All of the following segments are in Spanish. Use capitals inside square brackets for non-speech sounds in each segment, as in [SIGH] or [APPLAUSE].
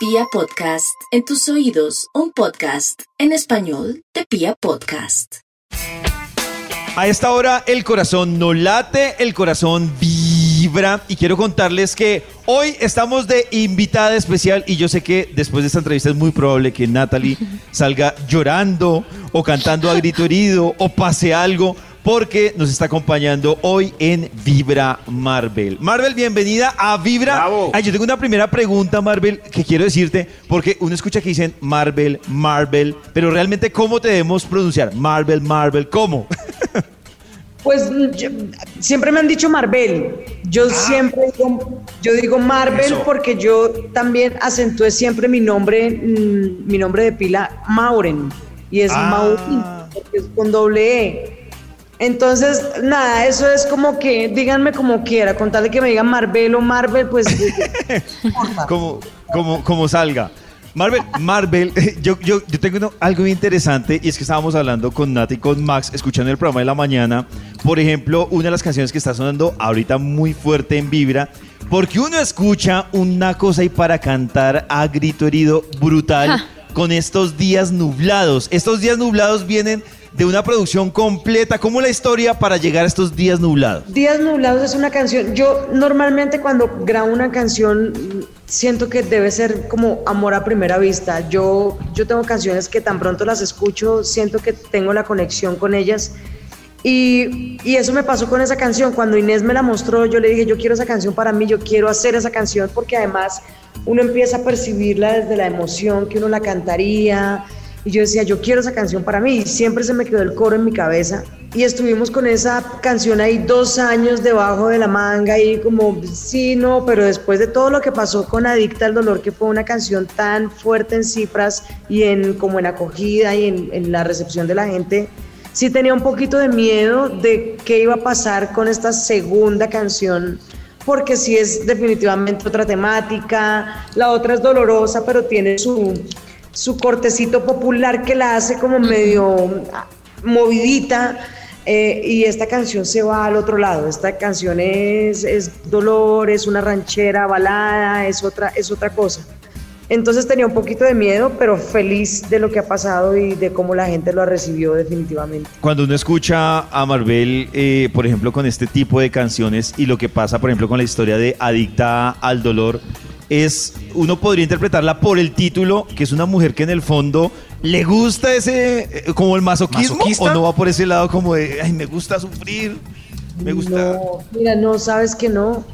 Pia Podcast, en tus oídos, un podcast en español de Pia Podcast. A esta hora el corazón no late, el corazón vibra y quiero contarles que hoy estamos de invitada especial y yo sé que después de esta entrevista es muy probable que Natalie [LAUGHS] salga llorando o cantando a grito herido o pase algo porque nos está acompañando hoy en Vibra Marvel. Marvel, bienvenida a Vibra. Bravo. Ay, yo tengo una primera pregunta, Marvel, que quiero decirte, porque uno escucha que dicen Marvel, Marvel, pero realmente, ¿cómo te debemos pronunciar? Marvel, Marvel, ¿cómo? [LAUGHS] Pues yo- siempre me han dicho Marvel. Yo siempre digo, yo digo Marvel Eso. porque yo también acentué siempre mi nombre, mm, mi nombre de pila Mauren y es Ah. Maurin, porque es con doble E. Entonces, nada, eso es como que díganme como quiera, con tal de que me digan Marvel o Marvel, pues [LAUGHS] como, como, como salga. Marvel, Marvel, [LAUGHS] yo, yo, yo tengo uno- algo muy interesante y es que estábamos hablando con Nati y con Max, escuchando el programa de la mañana. Por ejemplo, una de las canciones que está sonando ahorita muy fuerte en Vibra, porque uno escucha una cosa y para cantar a grito herido brutal con estos días nublados. Estos días nublados vienen de una producción completa. ¿Cómo la historia para llegar a estos días nublados? Días Nublados es una canción. Yo normalmente cuando grabo una canción siento que debe ser como amor a primera vista. Yo, yo tengo canciones que tan pronto las escucho, siento que tengo la conexión con ellas. Y, y eso me pasó con esa canción. Cuando Inés me la mostró, yo le dije, yo quiero esa canción para mí, yo quiero hacer esa canción porque además uno empieza a percibirla desde la emoción que uno la cantaría. Y yo decía, yo quiero esa canción para mí. Y siempre se me quedó el coro en mi cabeza. Y estuvimos con esa canción ahí dos años debajo de la manga y como, sí, no, pero después de todo lo que pasó con Adicta al Dolor, que fue una canción tan fuerte en cifras y en como en acogida y en, en la recepción de la gente, sí tenía un poquito de miedo de qué iba a pasar con esta segunda canción, porque sí es definitivamente otra temática, la otra es dolorosa, pero tiene su, su cortecito popular que la hace como medio ah, movidita. eh, y esta canción se va al otro lado. Esta canción es, es dolor, es una ranchera balada, es otra, es otra cosa. Entonces tenía un poquito de miedo, pero feliz de lo que ha pasado y de cómo la gente lo recibió definitivamente. Cuando uno escucha a Marvel, eh, por ejemplo, con este tipo de canciones y lo que pasa, por ejemplo, con la historia de Adicta al Dolor, es uno podría interpretarla por el título, que es una mujer que en el fondo le gusta ese, eh, como el masoquismo, ¿Masoquista? o no va por ese lado como de, ay, me gusta sufrir, me gusta... No, mira, no, sabes que no.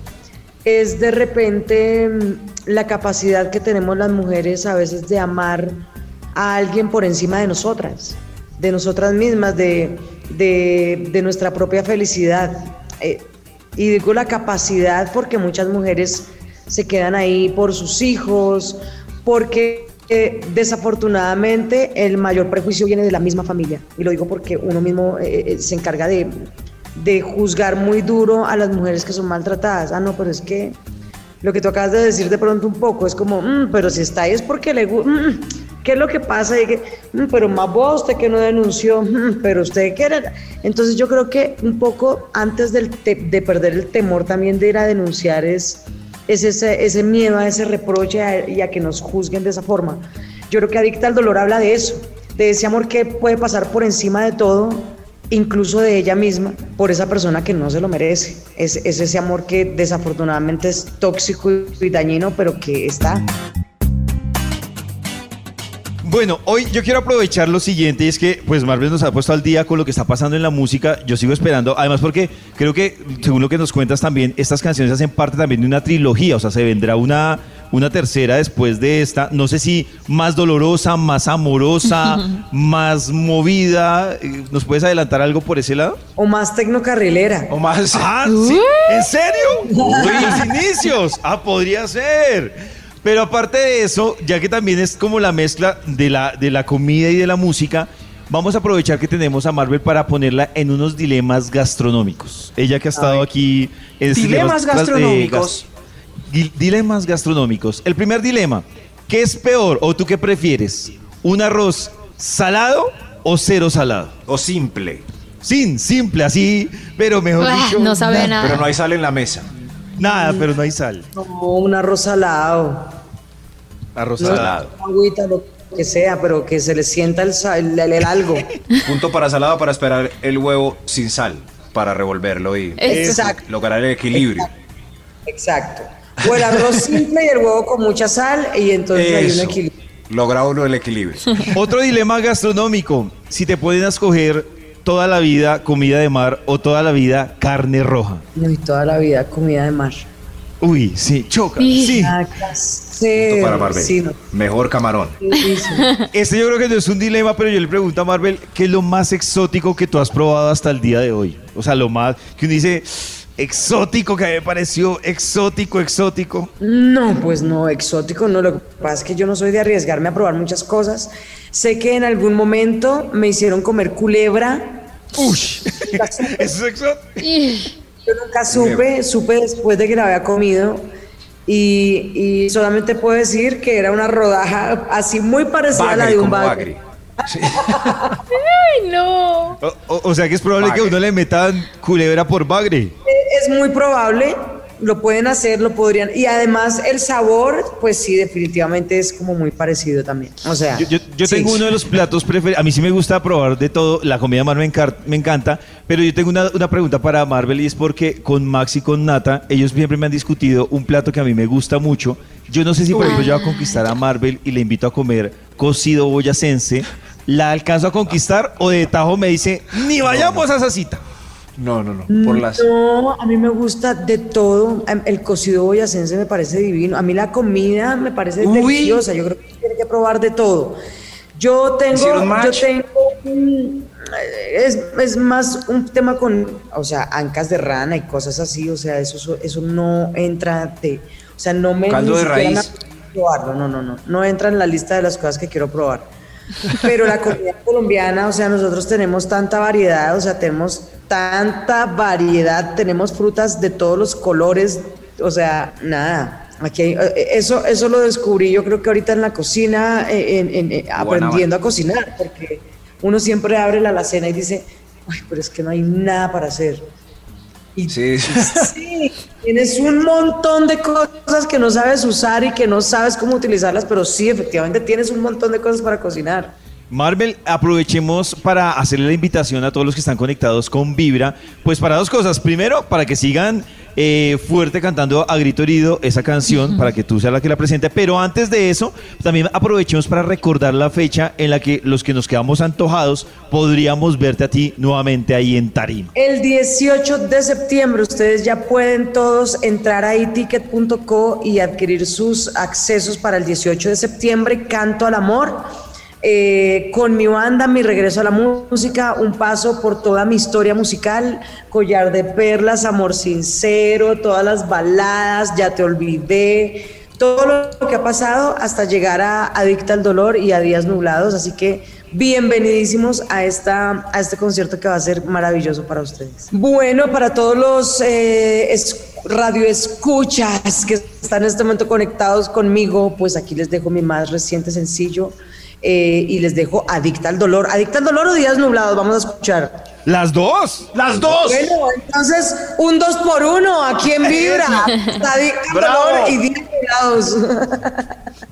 Es de repente mm, la capacidad que tenemos las mujeres a veces de amar a alguien por encima de nosotras, de nosotras mismas, de, de- de nuestra propia felicidad. Eh, y digo la capacidad porque muchas mujeres se quedan ahí por sus hijos, porque eh, desafortunadamente el mayor prejuicio viene de la misma familia. Y lo digo porque uno mismo eh, eh, se encarga de, de juzgar muy duro a las mujeres que son maltratadas. Ah, no, pero es que lo que tú acabas de decir de pronto un poco es como, "Mm, pero si está ahí es porque le gusta. ¿Qué es lo que pasa? Y que, "Mm, pero más vos, usted que no denunció, "Mm, pero usted que era. Entonces yo creo que un poco antes del de perder el temor también de ir a denunciar es, es ese, ese miedo a ese reproche y a que nos juzguen de esa forma. Yo creo que Adicta al Dolor habla de eso, de ese amor que puede pasar por encima de todo, incluso de ella misma, por esa persona que no se lo merece. Es, es ese amor que desafortunadamente es tóxico y dañino, pero que está. Bueno, hoy yo quiero aprovechar lo siguiente, y es que pues Marvel nos ha puesto al día con lo que está pasando en la música. Yo sigo esperando, además porque creo que, según lo que nos cuentas también, estas canciones hacen parte también de una trilogía, o sea, se vendrá una, una tercera después de esta, no sé si más dolorosa, más amorosa, [LAUGHS] más movida. Eh, ¿Nos puedes adelantar algo por ese lado? O más tecnocarrilera. O más. Ah, ¿sí? ¿En serio? [LAUGHS] Uy, los inicios. Ah, podría ser. Pero aparte de eso, ya que también es como la mezcla de la, de la comida y de la música, vamos a aprovechar que tenemos a Marvel para ponerla en unos dilemas gastronómicos. Ella que ha estado aquí en Dilemas eh, gastronómicos. gas- Dil- dilemas gastronómicos. El primer dilema, ¿qué es peor o tú qué prefieres? ¿Un arroz salado o cero salado? O simple. Sin, simple, así, pero mejor Ah, dicho, no sabe nada. Pero no hay sal en la mesa. Nada, pero no hay sal. No, un arroz salado. Arroz No, salado. agüita, lo que sea, pero que se le sienta el, sa- el- el- algo. [LAUGHS] Punto para salado para esperar el huevo sin sal, para revolverlo y Exacto. lograr el equilibrio. Exacto. O el arroz simple y el huevo con mucha sal y entonces hay un equilibrio. Logra uno el equilibrio. [LAUGHS] Otro dilema gastronómico. Si te pueden escoger toda la vida comida de mar o toda la vida carne roja. Y toda la vida comida de mar. Uy, sí, choca. Y- Sí. Ah, ¿qué hacer? Punto para Marvel. Sí, no. Mejor camarón. Difícil. Este yo creo que no es un dilema, pero yo le pregunto a Marvel, ¿qué es lo más exótico que tú has probado hasta el día de hoy? O sea, lo más que uno dice exótico, que a mí me pareció exótico, exótico. No, pues no, exótico no. Lo que pasa es que yo no soy de arriesgarme a probar muchas cosas. Sé que en algún momento me hicieron comer culebra. Uy, [LAUGHS] eso es exótico. Yo nunca supe, supe después de que la había comido. Y, y solamente puedo decir que era una rodaja así muy parecida a la de un bagre. [LAUGHS] Ay, no. O, o- o sea que es probable que Bagre. uno le metan culebra por bagre. Es muy probable, lo pueden hacer, lo podrían. Y además el sabor, pues sí, definitivamente es como muy parecido también. O sea, Yo, yo- yo sí. tengo uno de los platos preferidos. A mí sí me gusta probar de todo. La comida de mar me, me encanta. Pero yo tengo una, una pregunta para Marvel y es porque con Max y con Nata, ellos siempre me han discutido un plato que a mí me gusta mucho. Yo no sé si, por ejemplo, yo voy a conquistar a Marvel y le invito a comer cocido boyacense. ¿La alcanzo a conquistar o de tajo me dice, ni vayamos a esa cita? No, no, no. Por las. No, a mí me gusta de todo. Em, El cocido boyacense me parece divino. A mí la comida me parece Uy. deliciosa. Yo creo que tiene que probar de todo. Yo tengo, ¿Hicieron yo tengo, un- es, es más un tema con, o sea, ancas de rana y cosas así. O sea, eso, eso no entra de, o sea, no me Caldo de raíz. probarlo. No, no, no, no entra en la lista de las cosas que quiero probar. Pero la comida [LAUGHS] colombiana, o sea, nosotros tenemos tanta variedad, o sea, tenemos tanta variedad, tenemos frutas de todos los colores, o sea, nada. Aquí hay- eh, eso, eso lo descubrí yo creo que ahorita en la cocina, eh, en- en- eh, aprendiendo a cocinar, porque uno siempre abre la alacena y dice, ay, pero es que no hay nada para hacer. Y Sí. [LAUGHS] Sí, tienes un montón de cosas que no sabes usar y que no sabes cómo utilizarlas, pero sí, efectivamente tienes un montón de cosas para cocinar. Marvel, aprovechemos para hacerle la invitación a todos los que están conectados con Vibra, pues para dos cosas. Primero, para que sigan eh, fuerte cantando a grito herido esa canción, para que tú seas la que la presente. Pero antes de eso, también aprovechemos para recordar la fecha en la que los que nos quedamos antojados podríamos verte a ti nuevamente ahí en Tarima. El 18 de septiembre ustedes ya pueden todos entrar a iticket.co y adquirir sus accesos para el 18 de septiembre, Canto al Amor. Eh, con mi banda, mi regreso a la música, un paso por toda mi historia musical, Collar de Perlas, Amor Sincero, todas las baladas, Ya te olvidé, todo lo que ha pasado hasta llegar a Adicta al Dolor y a Días Nublados. Así que bienvenidísimos a, esta, a este concierto que va a ser maravilloso para ustedes. Bueno, para todos los eh, radioescuchas que están en este momento conectados conmigo, pues aquí les dejo mi más reciente sencillo. eh, y les dejo Adicta al Dolor. ¿Adicta al Dolor o Días Nublados? Vamos a escuchar. ¡Las dos! ¡Las dos! Bueno, entonces un dos por uno aquí en Vibra. Adicta al. Dolor y Días Nublados. [LAUGHS]